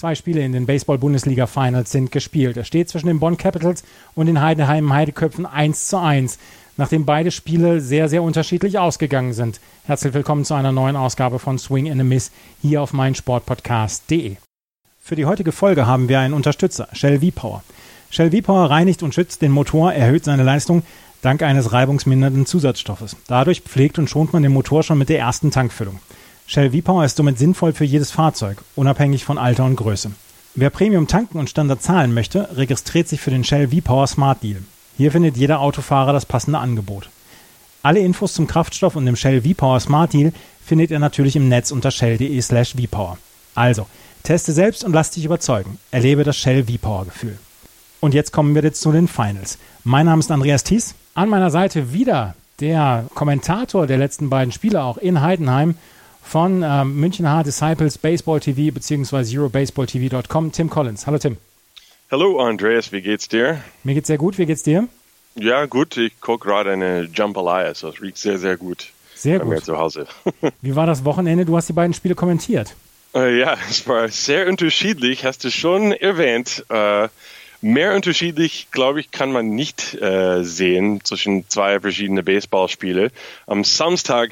Zwei Spiele in den Baseball-Bundesliga-Finals sind gespielt. Es steht zwischen den Bonn Capitals und den Heidenheim Heideköpfen 1 zu 1, nachdem beide Spiele sehr, sehr unterschiedlich ausgegangen sind. Herzlich willkommen zu einer neuen Ausgabe von Swing and a Miss hier auf meinsportpodcast.de. Für die heutige Folge haben wir einen Unterstützer, Shell V-Power. Shell V-Power reinigt und schützt den Motor, erhöht seine Leistung dank eines reibungsmindernden Zusatzstoffes. Dadurch pflegt und schont man den Motor schon mit der ersten Tankfüllung. Shell V-Power ist somit sinnvoll für jedes Fahrzeug, unabhängig von Alter und Größe. Wer Premium tanken und Standard zahlen möchte, registriert sich für den Shell V-Power Smart Deal. Hier findet jeder Autofahrer das passende Angebot. Alle Infos zum Kraftstoff und dem Shell V-Power Smart Deal findet ihr natürlich im Netz unter shell.de slash vpower. Also, teste selbst und lass dich überzeugen. Erlebe das Shell V-Power Gefühl. Und jetzt kommen wir jetzt zu den Finals. Mein Name ist Andreas Thies. An meiner Seite wieder der Kommentator der letzten beiden Spiele, auch in Heidenheim, von ähm, München H Disciples Baseball TV bzw. EuroBaseballTV.com, Tim Collins. Hallo Tim. Hallo Andreas, wie geht's dir? Mir geht's sehr gut, wie geht's dir? Ja, gut, ich gucke gerade eine Jambalaya, so es riecht sehr, sehr gut. Sehr bei gut. Mir zu Hause. wie war das Wochenende? Du hast die beiden Spiele kommentiert. Äh, ja, es war sehr unterschiedlich, hast du schon erwähnt. Äh, mehr unterschiedlich, glaube ich, kann man nicht äh, sehen zwischen zwei verschiedenen Baseballspiele. Am Samstag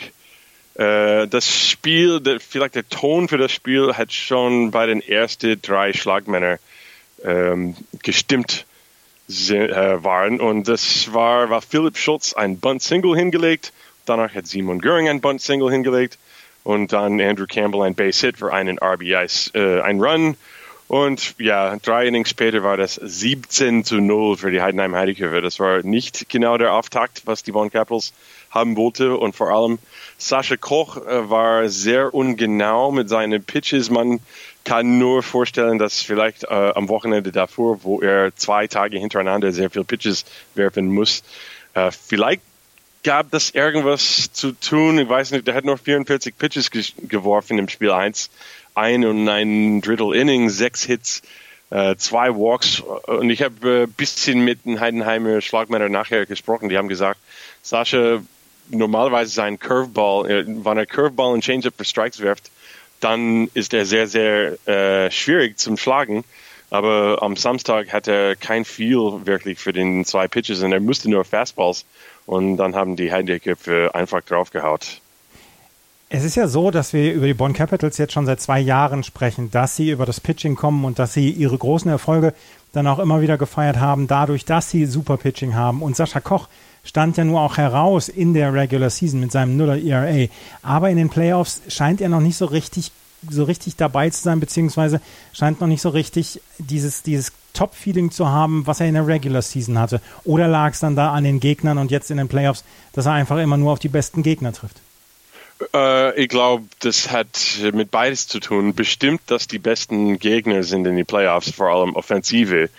das Spiel, vielleicht der Ton für das Spiel hat schon bei den ersten drei Schlagmännern ähm, gestimmt äh, waren. Und das war, war Philipp Schulz ein Bunt-Single hingelegt. Danach hat Simon Göring ein Bunt-Single hingelegt. Und dann Andrew Campbell ein Base-Hit für einen RBI, äh, ein Run. Und ja, drei Innings später war das 17 zu 0 für die Heidenheim Heideköpfe. Das war nicht genau der Auftakt, was die Bonn Capitals haben wollte. Und vor allem Sascha Koch äh, war sehr ungenau mit seinen Pitches. Man kann nur vorstellen, dass vielleicht äh, am Wochenende davor, wo er zwei Tage hintereinander sehr viel Pitches werfen muss, äh, vielleicht gab das irgendwas zu tun. Ich weiß nicht, der hat noch 44 Pitches ge geworfen im Spiel 1. Ein und ein Drittel Inning, sechs Hits, äh, zwei Walks. Und ich habe ein äh, bisschen mit den Heidenheimer Schlagmänner nachher gesprochen. Die haben gesagt, Sascha normalerweise sein Curveball, äh, wenn er Curveball und Changeup für Strikes wirft, dann ist er sehr, sehr äh, schwierig zum Schlagen. Aber am Samstag hat er kein Feel wirklich für den zwei Pitches und er musste nur Fastballs. Und dann haben die Heideköpfe einfach draufgehaut. Es ist ja so, dass wir über die Bonn Capitals jetzt schon seit zwei Jahren sprechen, dass sie über das Pitching kommen und dass sie ihre großen Erfolge dann auch immer wieder gefeiert haben, dadurch, dass sie super Pitching haben. Und Sascha Koch stand ja nur auch heraus in der Regular Season mit seinem Nuller ERA. Aber in den Playoffs scheint er noch nicht so richtig, so richtig dabei zu sein, beziehungsweise scheint noch nicht so richtig dieses, dieses Top-Feeling zu haben, was er in der Regular Season hatte. Oder lag es dann da an den Gegnern und jetzt in den Playoffs, dass er einfach immer nur auf die besten Gegner trifft? Äh, ich glaube, das hat mit beides zu tun. Bestimmt, dass die besten Gegner sind in den Playoffs, vor allem Offensive.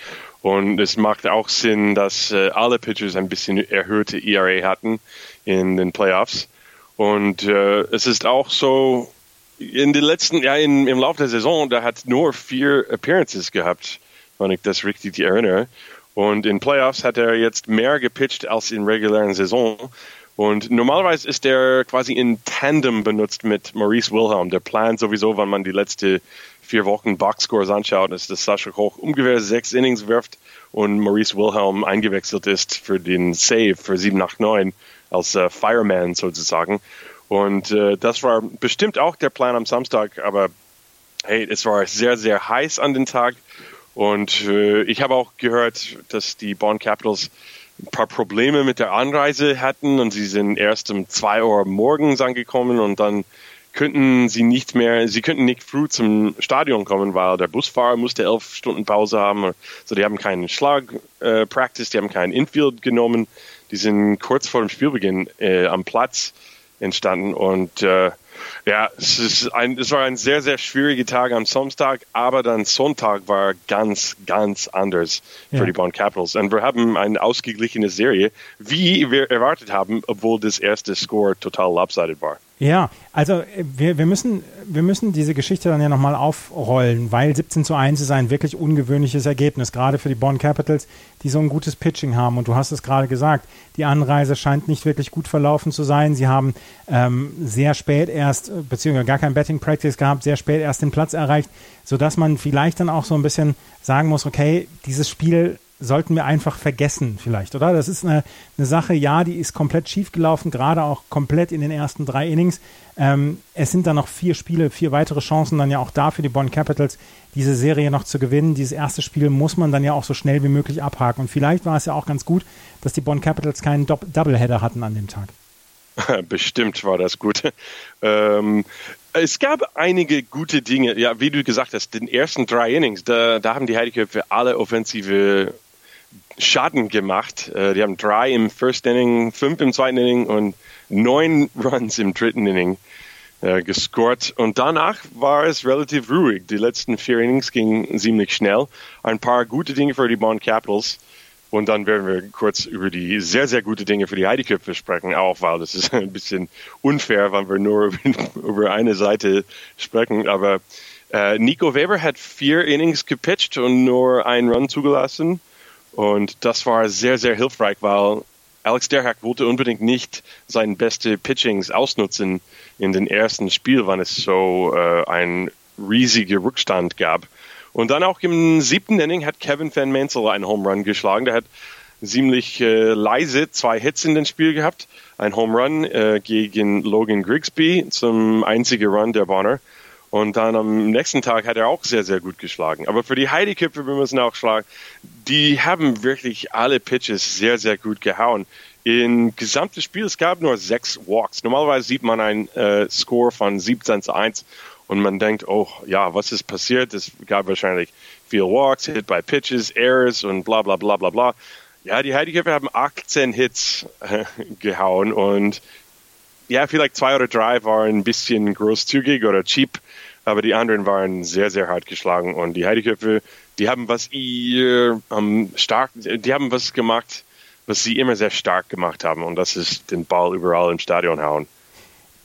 Und es macht auch Sinn, dass äh, alle Pitchers ein bisschen erhöhte ERA hatten in den Playoffs. Und äh, es ist auch so, in den letzten, ja, in, im Laufe der Saison, da hat nur vier Appearances gehabt, wenn ich das richtig erinnere. Und in Playoffs hat er jetzt mehr gepitcht als in regulären Saison. Und normalerweise ist er quasi in Tandem benutzt mit Maurice Wilhelm. Der Plan sowieso, wenn man die letzte vier Wochen Boxscores anschaut, ist, dass Sascha Koch ungefähr sechs Innings wirft und Maurice Wilhelm eingewechselt ist für den Save für 7 8, 9 als äh, Fireman sozusagen. Und äh, das war bestimmt auch der Plan am Samstag, aber hey, es war sehr, sehr heiß an den Tag. Und äh, ich habe auch gehört, dass die Bonn Capitals ein paar Probleme mit der Anreise hatten und sie sind erst um zwei Uhr morgens angekommen und dann könnten sie nicht mehr, sie könnten nicht früh zum Stadion kommen, weil der Busfahrer musste elf Stunden Pause haben. So, die haben keinen Schlag äh, Practice, die haben keinen Infield genommen. Die sind kurz vor dem Spielbeginn äh, am Platz entstanden und äh, Ja, es, ist ein, es war ein sehr, sehr schwieriger Tag am Samstag, aber dann Sonntag war ganz, ganz anders für ja. die Bonn Capitals. Und wir haben eine ausgeglichene Serie, wie wir erwartet haben, obwohl das erste Score total lopsided war. Ja, also äh, wir, wir, müssen, wir müssen diese Geschichte dann ja nochmal aufrollen, weil 17 zu 1 ist ein wirklich ungewöhnliches Ergebnis, gerade für die Bonn Capitals, die so ein gutes Pitching haben. Und du hast es gerade gesagt, die Anreise scheint nicht wirklich gut verlaufen zu sein. Sie haben ähm, sehr spät erst, beziehungsweise gar kein Betting Practice gehabt, sehr spät erst den Platz erreicht, sodass man vielleicht dann auch so ein bisschen sagen muss, okay, dieses Spiel sollten wir einfach vergessen vielleicht, oder? Das ist eine, eine Sache, ja, die ist komplett schief gelaufen, gerade auch komplett in den ersten drei Innings. Ähm, es sind dann noch vier Spiele, vier weitere Chancen dann ja auch da für die Bonn Capitals, diese Serie noch zu gewinnen. Dieses erste Spiel muss man dann ja auch so schnell wie möglich abhaken. Und vielleicht war es ja auch ganz gut, dass die Bonn Capitals keinen Do Doubleheader hatten an dem Tag. Bestimmt war das gut. Ähm, es gab einige gute Dinge. Ja, wie du gesagt hast, den ersten drei Innings, da, da haben die Heideköpfe alle offensive Schaden gemacht. Äh, die haben drei im First Inning, fünf im zweiten Inning und neun Runs im dritten Inning äh, gescored. Und danach war es relativ ruhig. Die letzten vier Innings gingen ziemlich schnell. Ein paar gute Dinge für die Bond Capitals. Und dann werden wir kurz über die sehr, sehr gute Dinge für die Heideköpfe sprechen, auch weil das ist ein bisschen unfair, wenn wir nur über eine Seite sprechen. Aber äh, Nico Weber hat vier Innings gepitcht und nur einen Run zugelassen. Und das war sehr, sehr hilfreich, weil Alex Derhack wollte unbedingt nicht seine beste Pitchings ausnutzen in den ersten Spiel, wann es so äh, ein riesiger Rückstand gab. Und dann auch im siebten Inning hat Kevin Van Mansell einen Home Run geschlagen. Der hat ziemlich äh, leise zwei Hits in den Spiel gehabt. Ein Home Run äh, gegen Logan Grigsby zum einzigen Run der Bonner. Und dann am nächsten Tag hat er auch sehr, sehr gut geschlagen. Aber für die Heideköpfe, wir müssen auch schlagen, die haben wirklich alle Pitches sehr, sehr gut gehauen. Im gesamten Spiel, es gab nur sechs Walks. Normalerweise sieht man einen äh, Score von 17 zu 1 und man denkt, oh ja, was ist passiert? Es gab wahrscheinlich viel Walks, Hit by Pitches, Errors und bla bla bla bla bla. Ja, die Heideköpfe haben 18 Hits äh, gehauen und ja, vielleicht zwei oder drei waren ein bisschen großzügig oder cheap, aber die anderen waren sehr, sehr hart geschlagen und die Heideköpfe, die haben was ihr ähm, stark, die haben was gemacht, was sie immer sehr stark gemacht haben und das ist den Ball überall im Stadion hauen.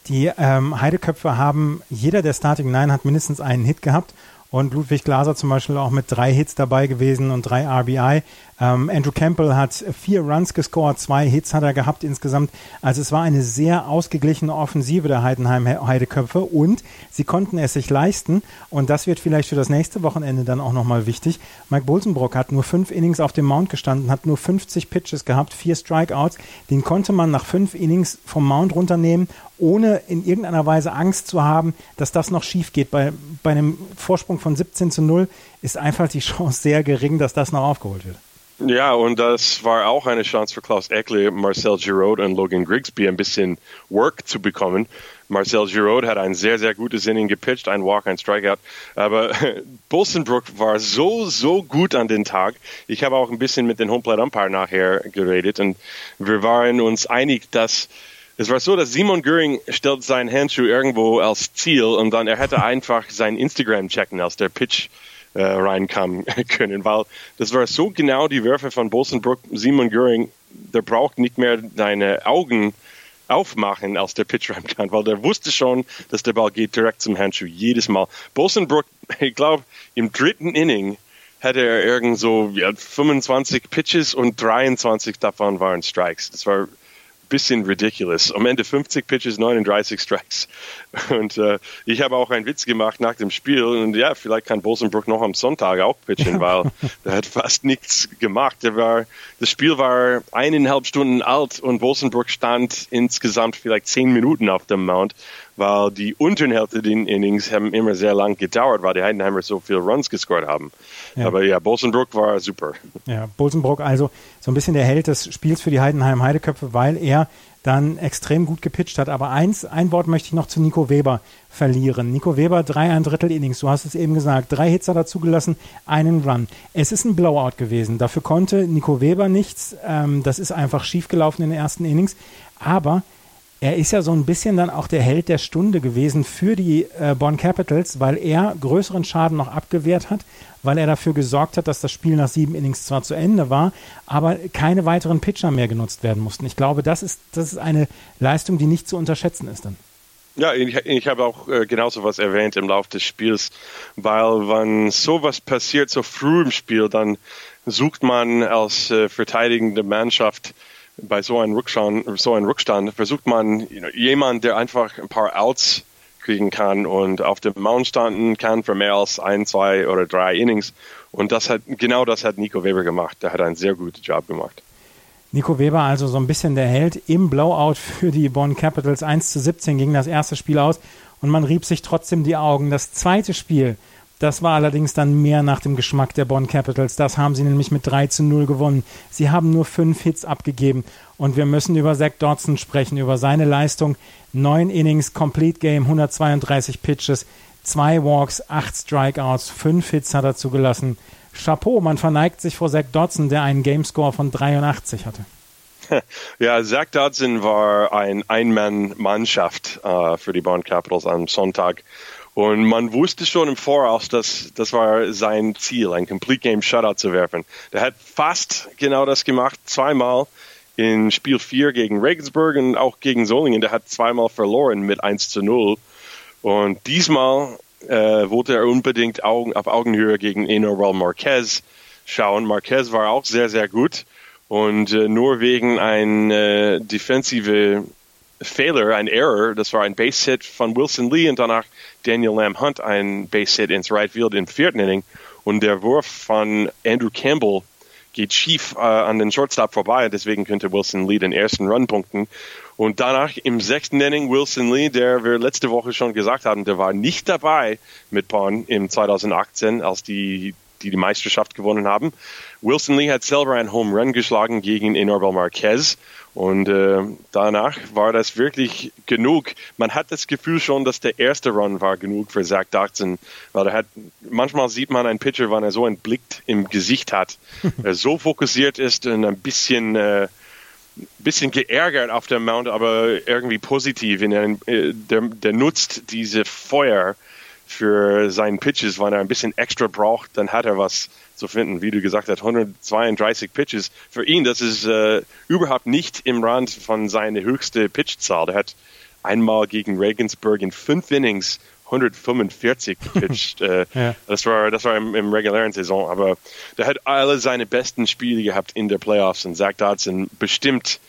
Die ähm, Heideköpfe haben, jeder der Starting Nine hat mindestens einen Hit gehabt und Ludwig Glaser zum Beispiel auch mit drei Hits dabei gewesen und drei RBI. Ähm, Andrew Campbell hat vier Runs gescored, zwei Hits hat er gehabt insgesamt. Also es war eine sehr ausgeglichene Offensive der Heidenheim Heideköpfe und sie konnten es sich leisten und das wird vielleicht für das nächste Wochenende dann auch nochmal wichtig. Mike Bolsenbrock hat nur fünf Innings auf dem Mount gestanden, hat nur 50 Pitches gehabt, vier Strikeouts. Den konnte man nach fünf Innings vom Mount runternehmen, ohne in irgendeiner Weise Angst zu haben, dass das noch schief geht. Bei, bei einem Vorsprung von 17 zu 0 ist einfach die Chance sehr gering, dass das noch aufgeholt wird. Ja, und das war auch eine Chance für Klaus Eckle, Marcel Giroud und Logan Grigsby ein bisschen Work zu bekommen. Marcel Giroud hat ein sehr, sehr gutes Inning gepitcht, ein Walk, ein Strikeout. Aber Bolsenbrook war so, so gut an den Tag. Ich habe auch ein bisschen mit den Homeplate Umpire nachher geredet und wir waren uns einig, dass es war so, dass Simon Göring stellt seinen Handschuh irgendwo als Ziel und dann er hätte einfach sein Instagram checken, als der Pitch äh, reinkommen können, weil das war so genau die Würfe von Bosenbrook, Simon Göring, der braucht nicht mehr deine Augen aufmachen, als der Pitch reinkam, weil der wusste schon, dass der Ball geht direkt zum Handschuh, jedes Mal. Bosenbrook, ich glaube, im dritten Inning hatte er irgend so ja, 25 Pitches und 23 davon waren Strikes. Das war bisschen ridiculous. Am Ende 50 Pitches, 39 Strikes. Und äh, ich habe auch einen Witz gemacht nach dem Spiel. Und ja, vielleicht kann Bosenbrook noch am Sonntag auch pitchen, weil er hat fast nichts gemacht. Der war, das Spiel war eineinhalb Stunden alt und Bosenbrook stand insgesamt vielleicht zehn Minuten auf dem Mount weil die unteren Hälfte der Innings haben immer sehr lang gedauert, weil die Heidenheimer so viele Runs gescored haben. Ja. Aber ja, Bolsenbrook war super. Ja, Bolsenbrook also so ein bisschen der Held des Spiels für die Heidenheim Heideköpfe, weil er dann extrem gut gepitcht hat. Aber eins, ein Wort möchte ich noch zu Nico Weber verlieren. Nico Weber, drei ein Drittel Innings, du hast es eben gesagt, drei Hits hat er zugelassen, einen Run. Es ist ein Blowout gewesen. Dafür konnte Nico Weber nichts. Ähm, das ist einfach schiefgelaufen in den ersten Innings. Aber er ist ja so ein bisschen dann auch der Held der Stunde gewesen für die äh, Bonn Capitals, weil er größeren Schaden noch abgewehrt hat, weil er dafür gesorgt hat, dass das Spiel nach sieben Innings zwar zu Ende war, aber keine weiteren Pitcher mehr genutzt werden mussten. Ich glaube, das ist, das ist eine Leistung, die nicht zu unterschätzen ist dann. Ja, ich, ich habe auch äh, genauso was erwähnt im Laufe des Spiels, weil wenn sowas passiert so früh im Spiel, dann sucht man als äh, verteidigende Mannschaft bei so einem Rückstand, so einem Rückstand versucht man you know, jemand, der einfach ein paar Outs kriegen kann und auf dem Mount standen kann für mehr als ein, zwei oder drei Innings. Und das hat genau das hat Nico Weber gemacht. Der hat einen sehr guten Job gemacht. Nico Weber also so ein bisschen der Held im Blowout für die Bonn Capitals. 1 zu 17 ging das erste Spiel aus und man rieb sich trotzdem die Augen. Das zweite Spiel, das war allerdings dann mehr nach dem Geschmack der Bonn Capitals. Das haben sie nämlich mit 3 zu 0 gewonnen. Sie haben nur fünf Hits abgegeben und wir müssen über Zach Dodson sprechen, über seine Leistung. Neun Innings, Complete Game, 132 Pitches, zwei Walks, acht Strikeouts, fünf Hits hat er zugelassen. Chapeau, man verneigt sich vor Zach Dodson, der einen Gamescore von 83 hatte. Ja, Zach Dodson war ein Ein-Mann-Mannschaft äh, für die Bonn Capitals am Sonntag. Und man wusste schon im Voraus, dass das war sein Ziel, ein Complete Game Shutout zu werfen. Der hat fast genau das gemacht, zweimal in Spiel 4 gegen Regensburg und auch gegen Solingen. Der hat zweimal verloren mit 1 zu 0. Und diesmal äh, wollte er unbedingt Augen, auf Augenhöhe gegen Enorwell Marquez schauen. Marquez war auch sehr, sehr gut und äh, nur wegen ein äh, defensive Fehler, ein Error, das war ein Base-Hit von Wilson Lee und danach Daniel Lamb Hunt ein Base-Hit ins Right Field im vierten Inning. Und der Wurf von Andrew Campbell geht schief äh, an den Shortstop vorbei, deswegen könnte Wilson Lee den ersten Run punkten. Und danach im sechsten Inning Wilson Lee, der wir letzte Woche schon gesagt haben, der war nicht dabei mit Bonn im 2018, als die die, die Meisterschaft gewonnen haben. Wilson Lee hat selber einen Home Run geschlagen gegen Enorval Marquez und äh, danach war das wirklich genug. Man hat das Gefühl schon, dass der erste Run war genug für Zach Dodson, weil er hat, manchmal sieht man einen Pitcher, wenn er so einen Blick im Gesicht hat, er so fokussiert ist und ein bisschen äh, bisschen geärgert auf dem Mount, aber irgendwie positiv. In einem, äh, der, der nutzt diese Feuer für seinen Pitches, wenn er ein bisschen extra braucht, dann hat er was zu finden. Wie du gesagt hast, 132 Pitches. Für ihn, das ist äh, überhaupt nicht im Rand von seiner höchsten Pitchzahl. Der hat einmal gegen Regensburg in fünf Innings 145 gepitcht. äh, ja. Das war, das war im, im, regulären Saison, aber der hat alle seine besten Spiele gehabt in der Playoffs und Zach Dodson bestimmt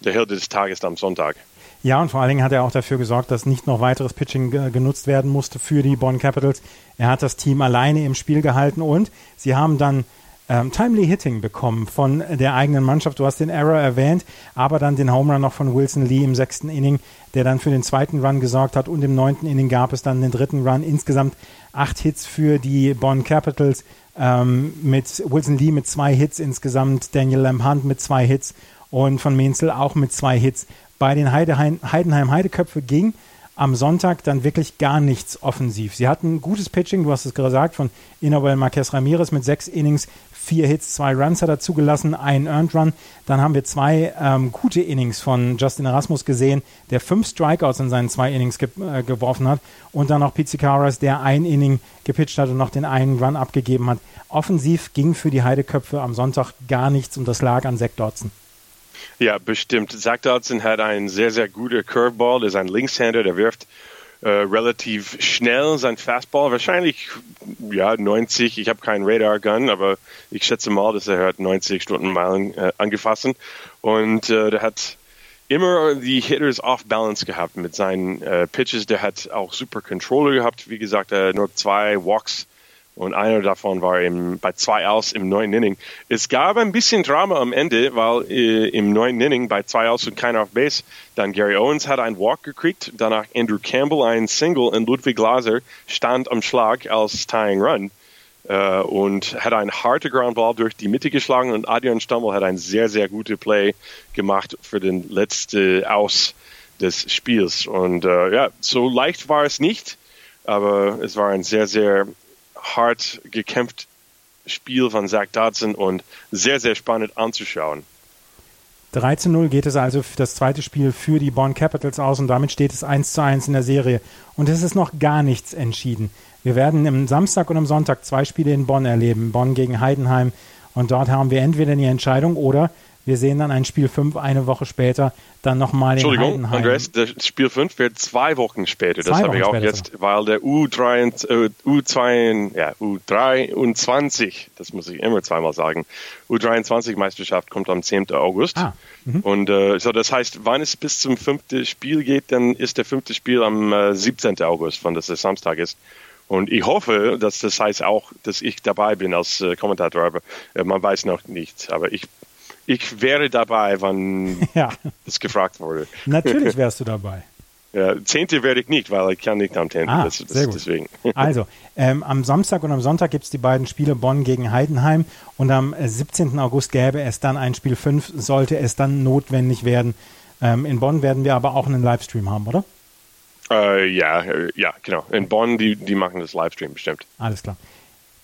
der Held des Tages am Sonntag. Ja, und vor allen Dingen hat er auch dafür gesorgt, dass nicht noch weiteres Pitching genutzt werden musste für die Bonn Capitals. Er hat das Team alleine im Spiel gehalten und sie haben dann ähm, Timely Hitting bekommen von der eigenen Mannschaft. Du hast den Error erwähnt, aber dann den Home Run noch von Wilson Lee im sechsten Inning, der dann für den zweiten Run gesorgt hat und im neunten Inning gab es dann den dritten Run. Insgesamt acht Hits für die Bonn Capitals ähm, mit Wilson Lee mit zwei Hits insgesamt, Daniel Lamb mit zwei Hits und von Menzel auch mit zwei Hits. Bei den Heidenheim Heideköpfe ging am Sonntag dann wirklich gar nichts offensiv. Sie hatten gutes Pitching, du hast es gesagt, von Inabel Marquez Ramirez mit sechs Innings, vier Hits, zwei Runs hat er zugelassen, einen Earned Run. Dann haben wir zwei ähm, gute Innings von Justin Erasmus gesehen, der fünf Strikeouts in seinen zwei Innings ge äh, geworfen hat. Und dann noch Pizzicaras, der ein Inning gepitcht hat und noch den einen Run abgegeben hat. Offensiv ging für die Heideköpfe am Sonntag gar nichts und das lag an Zach Dodson. Ja, bestimmt. Zach Dodson hat einen sehr, sehr guten Curveball. Der ist ein Linkshänder, der wirft äh, relativ schnell sein Fastball. Wahrscheinlich, ja, 90. Ich habe keinen Radar-Gun, aber ich schätze mal, dass er hat 90 Stundenmeilen äh, angefasst. Und äh, der hat immer die Hitters off balance gehabt mit seinen äh, Pitches. Der hat auch super Controller gehabt. Wie gesagt, nur zwei Walks und einer davon war im, bei zwei aus im neuen Inning. Es gab ein bisschen Drama am Ende, weil äh, im neuen Inning bei zwei aus und keiner auf Base, dann Gary Owens hat einen Walk gekriegt, danach Andrew Campbell einen Single und Ludwig Glaser stand am Schlag als Tying Run äh, und hat einen harten Groundball durch die Mitte geschlagen und Adrian Stammel hat ein sehr, sehr gutes Play gemacht für den letzten Aus des Spiels. Und äh, ja, so leicht war es nicht, aber es war ein sehr, sehr hart gekämpft Spiel von Zach Dodson und sehr, sehr spannend anzuschauen. 3 zu 0 geht es also für das zweite Spiel für die Bonn Capitals aus und damit steht es 1 zu 1 in der Serie. Und es ist noch gar nichts entschieden. Wir werden am Samstag und am Sonntag zwei Spiele in Bonn erleben. Bonn gegen Heidenheim. Und dort haben wir entweder die Entscheidung oder wir sehen dann ein Spiel 5 eine Woche später, dann nochmal in Entschuldigung, Heidenheim. Andreas, das Spiel 5 wird zwei Wochen später. Das habe ich auch jetzt, weil der U3, äh, U2, ja, U23, das muss ich immer zweimal sagen, U23-Meisterschaft kommt am 10. August. Ah, mhm. und äh, so das heißt, wann es bis zum fünften Spiel geht, dann ist der fünfte Spiel am äh, 17. August, wenn das der Samstag ist. Und ich hoffe, dass das heißt auch, dass ich dabei bin als äh, Kommentator, aber äh, man weiß noch nicht. Aber ich ich wäre dabei, wann ja. das gefragt wurde. Natürlich wärst du dabei. Ja, Zehnte werde ich nicht, weil ich kann nicht am Zehnten. Ah, das, das, sehr gut. Deswegen. Also, ähm, am Samstag und am Sonntag gibt es die beiden Spiele Bonn gegen Heidenheim und am 17. August gäbe es dann ein Spiel 5, sollte es dann notwendig werden. Ähm, in Bonn werden wir aber auch einen Livestream haben, oder? Äh, ja, äh, ja, genau. In Bonn, die, die machen das Livestream bestimmt. Alles klar.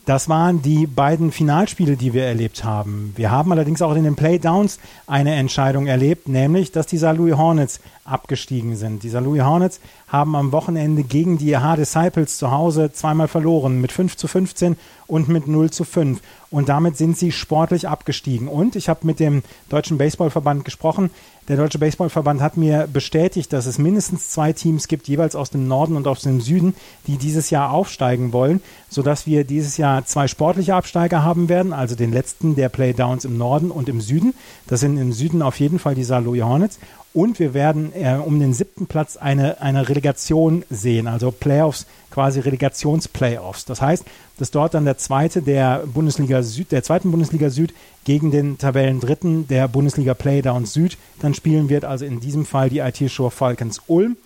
Das waren die beiden Finalspiele, die wir erlebt haben. Wir haben allerdings auch in den Playdowns eine Entscheidung erlebt, nämlich, dass die St. Louis Hornets abgestiegen sind. Die St. Louis Hornets haben am Wochenende gegen die H Disciples zu Hause zweimal verloren, mit 5 zu 15 und mit 0 zu 5. Und damit sind sie sportlich abgestiegen. Und ich habe mit dem Deutschen Baseballverband gesprochen. Der Deutsche Baseballverband hat mir bestätigt, dass es mindestens zwei Teams gibt, jeweils aus dem Norden und aus dem Süden, die dieses Jahr aufsteigen wollen, sodass wir dieses Jahr zwei sportliche Absteiger haben werden, also den letzten der Playdowns im Norden und im Süden. Das sind im Süden auf jeden Fall die. Louis Hornets. Und wir werden äh, um den siebten Platz eine, eine Relegation sehen, also Playoffs, quasi Relegationsplayoffs. Das heißt, dass dort dann der zweite der Bundesliga Süd, der zweiten Bundesliga Süd gegen den Tabellendritten der Bundesliga Playdowns Süd dann spielen wird. Also in diesem Fall die IT Show Falcons Ulm.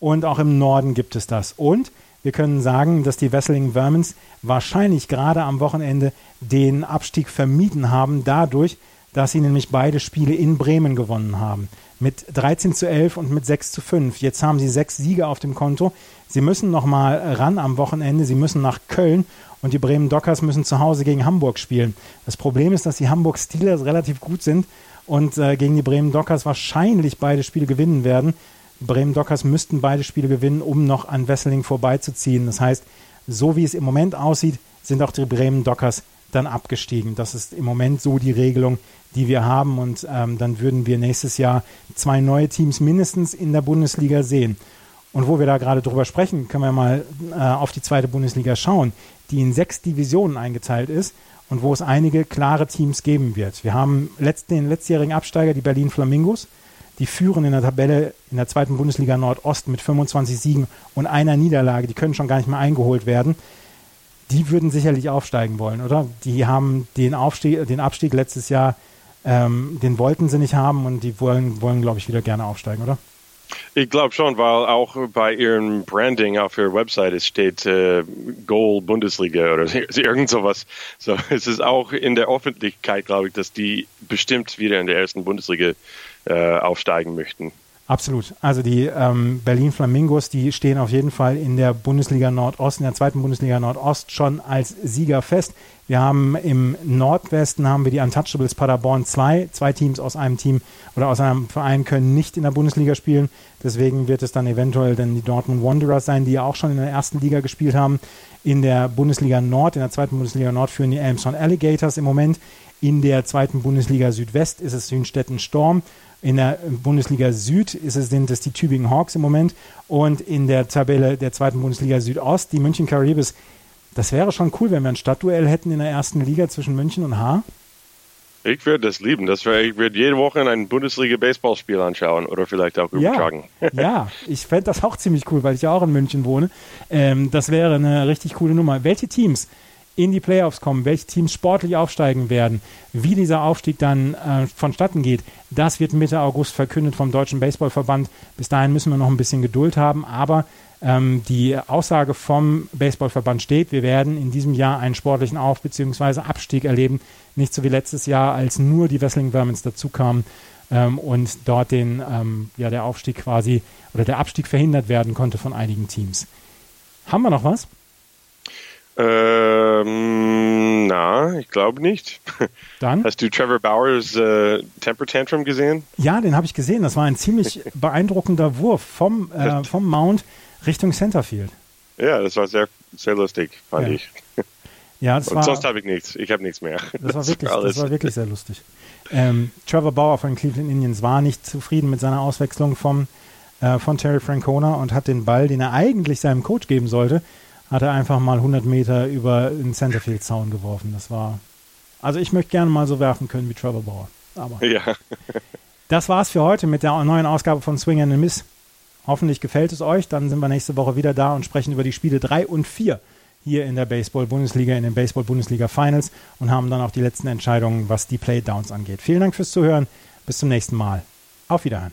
Und auch im Norden gibt es das. Und wir können sagen, dass die Wesseling Vermins wahrscheinlich gerade am Wochenende den Abstieg vermieden haben, dadurch, dass sie nämlich beide Spiele in Bremen gewonnen haben mit 13 zu 11 und mit 6 zu 5. Jetzt haben sie sechs Siege auf dem Konto. Sie müssen nochmal ran am Wochenende. Sie müssen nach Köln und die Bremen Dockers müssen zu Hause gegen Hamburg spielen. Das Problem ist, dass die Hamburg Steelers relativ gut sind und äh, gegen die Bremen Dockers wahrscheinlich beide Spiele gewinnen werden. Bremen Dockers müssten beide Spiele gewinnen, um noch an Wesseling vorbeizuziehen. Das heißt, so wie es im Moment aussieht, sind auch die Bremen Dockers dann abgestiegen. Das ist im Moment so die Regelung, die wir haben. Und ähm, dann würden wir nächstes Jahr zwei neue Teams mindestens in der Bundesliga sehen. Und wo wir da gerade drüber sprechen, können wir mal äh, auf die zweite Bundesliga schauen, die in sechs Divisionen eingeteilt ist und wo es einige klare Teams geben wird. Wir haben letzt, den letztjährigen Absteiger, die Berlin Flamingos. Die führen in der Tabelle in der zweiten Bundesliga Nordost mit 25 Siegen und einer Niederlage. Die können schon gar nicht mehr eingeholt werden die würden sicherlich aufsteigen wollen, oder? Die haben den, Aufstieg, den Abstieg letztes Jahr, ähm, den wollten sie nicht haben und die wollen, wollen glaube ich, wieder gerne aufsteigen, oder? Ich glaube schon, weil auch bei ihrem Branding auf ihrer Website steht äh, Goal Bundesliga oder irgend sowas. So, es ist auch in der Öffentlichkeit, glaube ich, dass die bestimmt wieder in der ersten Bundesliga äh, aufsteigen möchten. Absolut. Also die ähm, Berlin Flamingos, die stehen auf jeden Fall in der Bundesliga Nordost, in der zweiten Bundesliga Nordost schon als Sieger fest. Wir haben im Nordwesten haben wir die Untouchables Paderborn 2. Zwei Teams aus einem Team oder aus einem Verein können nicht in der Bundesliga spielen. Deswegen wird es dann eventuell dann die Dortmund Wanderers sein, die ja auch schon in der ersten Liga gespielt haben. In der Bundesliga Nord, in der zweiten Bundesliga Nord führen die Elmshorn Alligators im Moment. In der zweiten Bundesliga Südwest ist es Hünstetten Storm. In der Bundesliga Süd ist es, sind es die Tübingen Hawks im Moment und in der Tabelle der zweiten Bundesliga Südost die München Caribes. Das wäre schon cool, wenn wir ein Stadtduell hätten in der ersten Liga zwischen München und Haar. Ich würde das lieben. Das wär, ich würde jede Woche ein Bundesliga-Baseballspiel anschauen oder vielleicht auch übertragen. Ja, ja ich fände das auch ziemlich cool, weil ich ja auch in München wohne. Ähm, das wäre eine richtig coole Nummer. Welche Teams in die Playoffs kommen, welche Teams sportlich aufsteigen werden, wie dieser Aufstieg dann äh, vonstatten geht, das wird Mitte August verkündet vom Deutschen Baseballverband. Bis dahin müssen wir noch ein bisschen Geduld haben, aber ähm, die Aussage vom Baseballverband steht, wir werden in diesem Jahr einen sportlichen Auf- bzw. Abstieg erleben, nicht so wie letztes Jahr, als nur die Wrestling Vermins dazukamen ähm, und dort den, ähm, ja, der Aufstieg quasi oder der Abstieg verhindert werden konnte von einigen Teams. Haben wir noch was? Ähm, na, ich glaube nicht. Dann? Hast du Trevor Bauers äh, Temper Tantrum gesehen? Ja, den habe ich gesehen. Das war ein ziemlich beeindruckender Wurf vom, äh, vom Mount Richtung Centerfield. Ja, das war sehr, sehr lustig, fand Ja. ich. Ja, das Und war, sonst habe ich nichts. Ich habe nichts mehr. das war, wirklich, das war wirklich sehr lustig. Ähm, Trevor Bauer von Cleveland Indians war nicht zufrieden mit seiner Auswechslung vom, äh, von Terry Francona und hat den Ball, den er eigentlich seinem Coach geben sollte, hat er einfach mal 100 Meter über den Centerfield-Zaun geworfen. Das war, also ich möchte gerne mal so werfen können wie Trevor Bauer. Aber Ja, das war's für heute mit der neuen Ausgabe von Swing and Miss. Hoffentlich gefällt es euch. Dann sind wir nächste Woche wieder da und sprechen über die Spiele 3 und 4 hier in der Baseball-Bundesliga, in den Baseball-Bundesliga-Finals und haben dann auch die letzten Entscheidungen, was die Playdowns angeht. Vielen Dank fürs Zuhören. Bis zum nächsten Mal. Auf Wiederhören.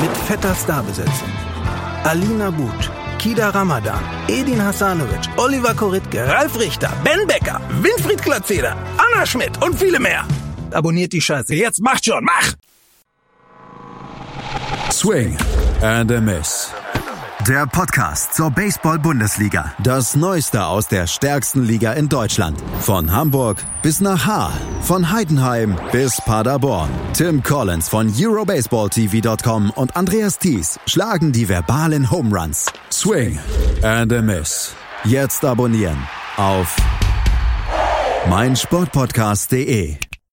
Mit fetter Starbesetzung. Alina But, Kida Ramadan, Edin Hasanovic, Oliver Koritke, Ralf Richter, Ben Becker, Winfried Glatzeder, Anna Schmidt und viele mehr. Abonniert die Scheiße. Jetzt macht schon, mach! Swing and a Miss. Der Podcast zur Baseball-Bundesliga. Das Neueste aus der stärksten Liga in Deutschland. Von Hamburg bis nach Haar. Von Heidenheim bis Paderborn. Tim Collins von EuroBaseballTV.com und Andreas Thies schlagen die verbalen Home Runs. Swing and a Miss. Jetzt abonnieren auf meinsportpodcast.de.